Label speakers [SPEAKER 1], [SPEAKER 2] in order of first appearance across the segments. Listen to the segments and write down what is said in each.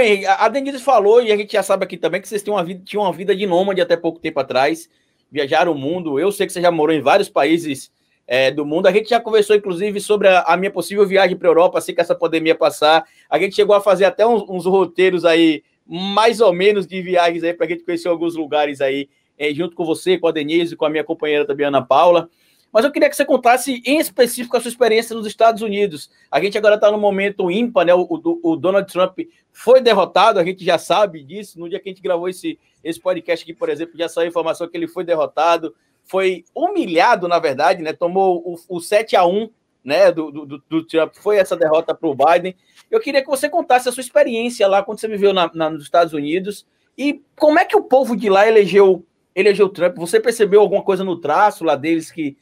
[SPEAKER 1] Henrique, a Denise falou, e a gente já sabe aqui também, que vocês tinham uma vida, tinham uma vida de nômade até pouco tempo atrás, viajaram o mundo. Eu sei que você já morou em vários países é, do mundo. A gente já conversou, inclusive, sobre a, a minha possível viagem para a Europa, assim que essa pandemia passar. A gente chegou a fazer até uns, uns roteiros aí, mais ou menos, de viagens aí, para a gente conhecer alguns lugares aí, é, junto com você, com a Denise, com a minha companheira também, Ana Paula. Mas eu queria que você contasse em específico a sua experiência nos Estados Unidos. A gente agora está no momento ímpar, né? O, o, o, Donald Trump foi derrotado, a gente já sabe disso. No dia que a gente gravou esse, esse podcast aqui, por exemplo, já saiu a informação que ele foi derrotado, foi humilhado, na verdade, né? Tomou o, o 7 a 1 né, do, do, do Trump, foi essa derrota para o Biden. Eu queria que você contasse a sua experiência lá quando você viveu na, na, nos Estados Unidos e como é que o povo de lá elegeu elegeu Trump. Você percebeu alguma coisa no traço lá deles que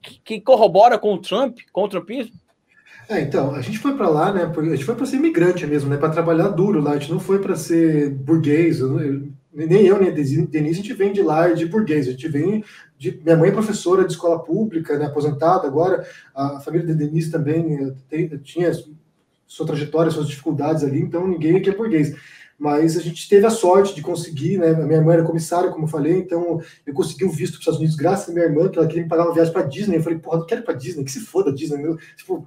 [SPEAKER 1] que, corrobora com o Trump, com o Trumpismo?
[SPEAKER 2] É, então, a gente foi para lá, né? A gente foi para ser imigrante mesmo, né? Para trabalhar duro lá. A gente não foi para ser burguês. Eu, nem eu, nem a Denise, a gente vem de lá de burguês. A gente vem de. Minha mãe é professora de escola pública, né? Aposentada agora. A família da Denise também eh, tem, tinha sua trajetória, suas dificuldades ali. Então, ninguém aqui é burguês mas a gente teve a sorte de conseguir, né? A minha irmã era comissária, como eu falei, então eu consegui o visto para os Estados Unidos graças à minha irmã, que ela queria me pagar uma viagem para Disney. Eu falei, porra, não quero ir para Disney, que se foda Disney, meu. Tipo,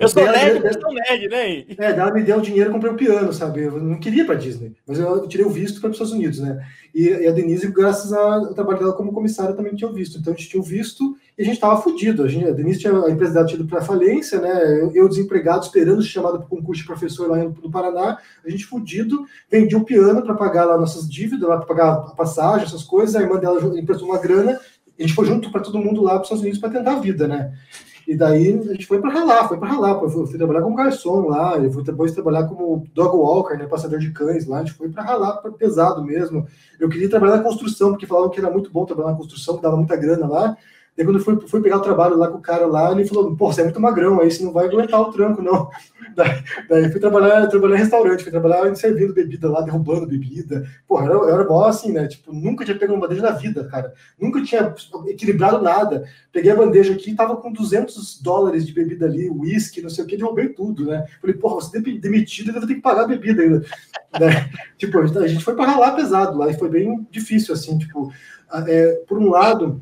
[SPEAKER 1] eu sou nerd, eu sou nerd, né?
[SPEAKER 2] É, ela me deu o dinheiro e comprei o um piano, sabe? Eu não queria para Disney, mas eu tirei o visto para os Estados Unidos, né? E, e, a Denise, graças ao trabalho dela como comissária, também tinha o visto. Então a gente tinha o visto e a gente estava fudido. A, gente, a Denise tinha a empresa dela tinha ido para falência, né? Eu, eu, desempregado, esperando ser chamado para o concurso de professor lá no, Paraná, a gente fudido, vendi um piano para pagar lá nossas dívidas, lá para pagar a passagem, essas coisas. A irmã dela emprestou uma grana, a gente foi junto para todo mundo lá para os Estados Unidos para tentar a vida, né? E daí a gente foi para ralar, foi para ralar. Eu fui, trabalhar como garçom lá, eu fui depois trabalhar como dog walker, né, passador de cães lá. A gente foi para ralar, pra pesado mesmo. Eu queria trabalhar na construção, porque falavam que era muito bom trabalhar na construção, que dava muita grana lá. Daí quando eu fui, fui pegar o trabalho lá com o cara lá, ele falou, pô, você é muito magrão, aí você não vai aguentar o tranco, não. Daí, daí fui trabalhar, trabalhar em restaurante, fui trabalhar servindo bebida lá, derrubando bebida. Porra, eu, eu era bom assim, né? Tipo, nunca tinha pegado uma bandeja na vida, cara. Nunca tinha equilibrado nada. Peguei a bandeja aqui, tava com 200 dólares de bebida ali, uísque, não sei o que, derrubei tudo, né? Falei, porra, você demitido, eu vou ter que pagar a bebida ainda. né? Tipo, a gente foi para lá pesado lá, e foi bem difícil, assim, tipo, é, por um lado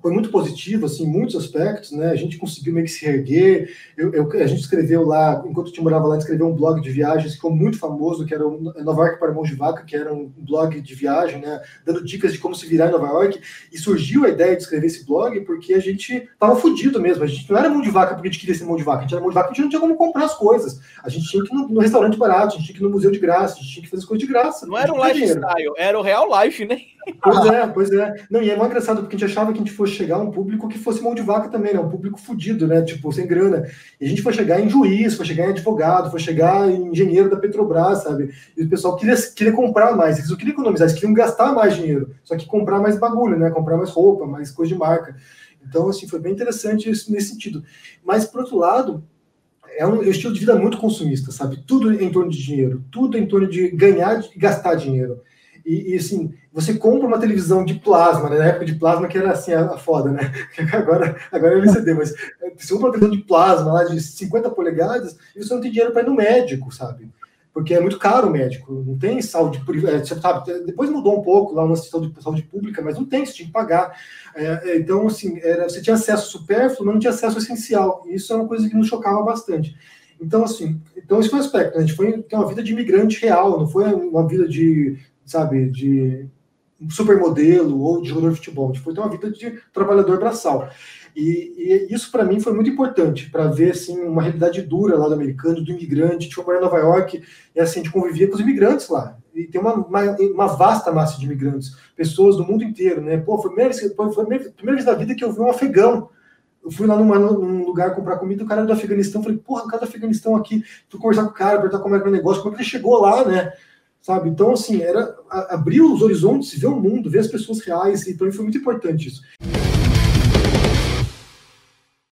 [SPEAKER 2] foi muito positivo, assim, em muitos aspectos, né? A gente conseguiu meio que se erguer. Eu, eu, a gente escreveu lá, enquanto eu morava lá, escreveu um blog de viagens que ficou muito famoso, que era o Nova York para Mão de Vaca, que era um blog de viagem, né? Dando dicas de como se virar em Nova York. E surgiu a ideia de escrever esse blog porque a gente tava fudido mesmo. A gente não era mão de vaca porque a gente queria ser mão de vaca. A gente era mão de vaca porque a gente não tinha como comprar as coisas. A gente tinha que ir no, no restaurante barato, a gente tinha que ir no museu de graça, a gente tinha que fazer as coisas de graça.
[SPEAKER 1] Não era o lifestyle, era o real life, né?
[SPEAKER 2] Pois é, pois é. Não, e é muito engraçado porque a gente achava que a gente fosse chegar a um público que fosse mão de vaca também, né? Um público fudido, né? Tipo, sem grana. E a gente foi chegar em juiz, foi chegar em advogado, foi chegar em engenheiro da Petrobras, sabe? E o pessoal queria, queria comprar mais, eles não queriam economizar, eles queriam gastar mais dinheiro, só que comprar mais bagulho, né? Comprar mais roupa, mais coisa de marca. Então, assim, foi bem interessante isso nesse sentido. Mas, por outro lado, é um estilo de vida muito consumista, sabe? Tudo em torno de dinheiro, tudo em torno de ganhar e gastar dinheiro. E, e, assim, você compra uma televisão de plasma, né? na época de plasma que era assim a, a foda, né? Agora, agora é LCD, mas você compra uma televisão de plasma lá de 50 polegadas e você não tem dinheiro para ir no médico, sabe? Porque é muito caro o médico, não tem saúde privada, é, sabe? Depois mudou um pouco lá na saúde, saúde pública, mas não tem, você tinha que pagar. É, então, assim, era, você tinha acesso supérfluo, mas não tinha acesso essencial. E isso é uma coisa que nos chocava bastante. Então, assim, então esse foi o aspecto. Né? A gente foi ter uma vida de imigrante real, não foi uma vida de sabe, de supermodelo ou de jogador de futebol. Tipo, ter uma vida de trabalhador braçal. E, e isso para mim foi muito importante para ver assim uma realidade dura lá do americano, do imigrante. Gente foi morar em Nova York e assim a gente convivia com os imigrantes lá. E tem uma, uma, uma, vasta massa de imigrantes, pessoas do mundo inteiro, né? Pô, foi a primeira, foi a primeira vez da vida que eu vi um afegão. Eu fui lá numa, num lugar comprar comida, o cara do Afeganistão, falei, porra, o cara do Afeganistão aqui, fui conversar com o cara, perguntar como é que é o negócio, como é que ele chegou lá, né? Sabe? Então, assim, era abrir os horizontes, ver o mundo, ver as pessoas reais, e para mim foi muito importante isso.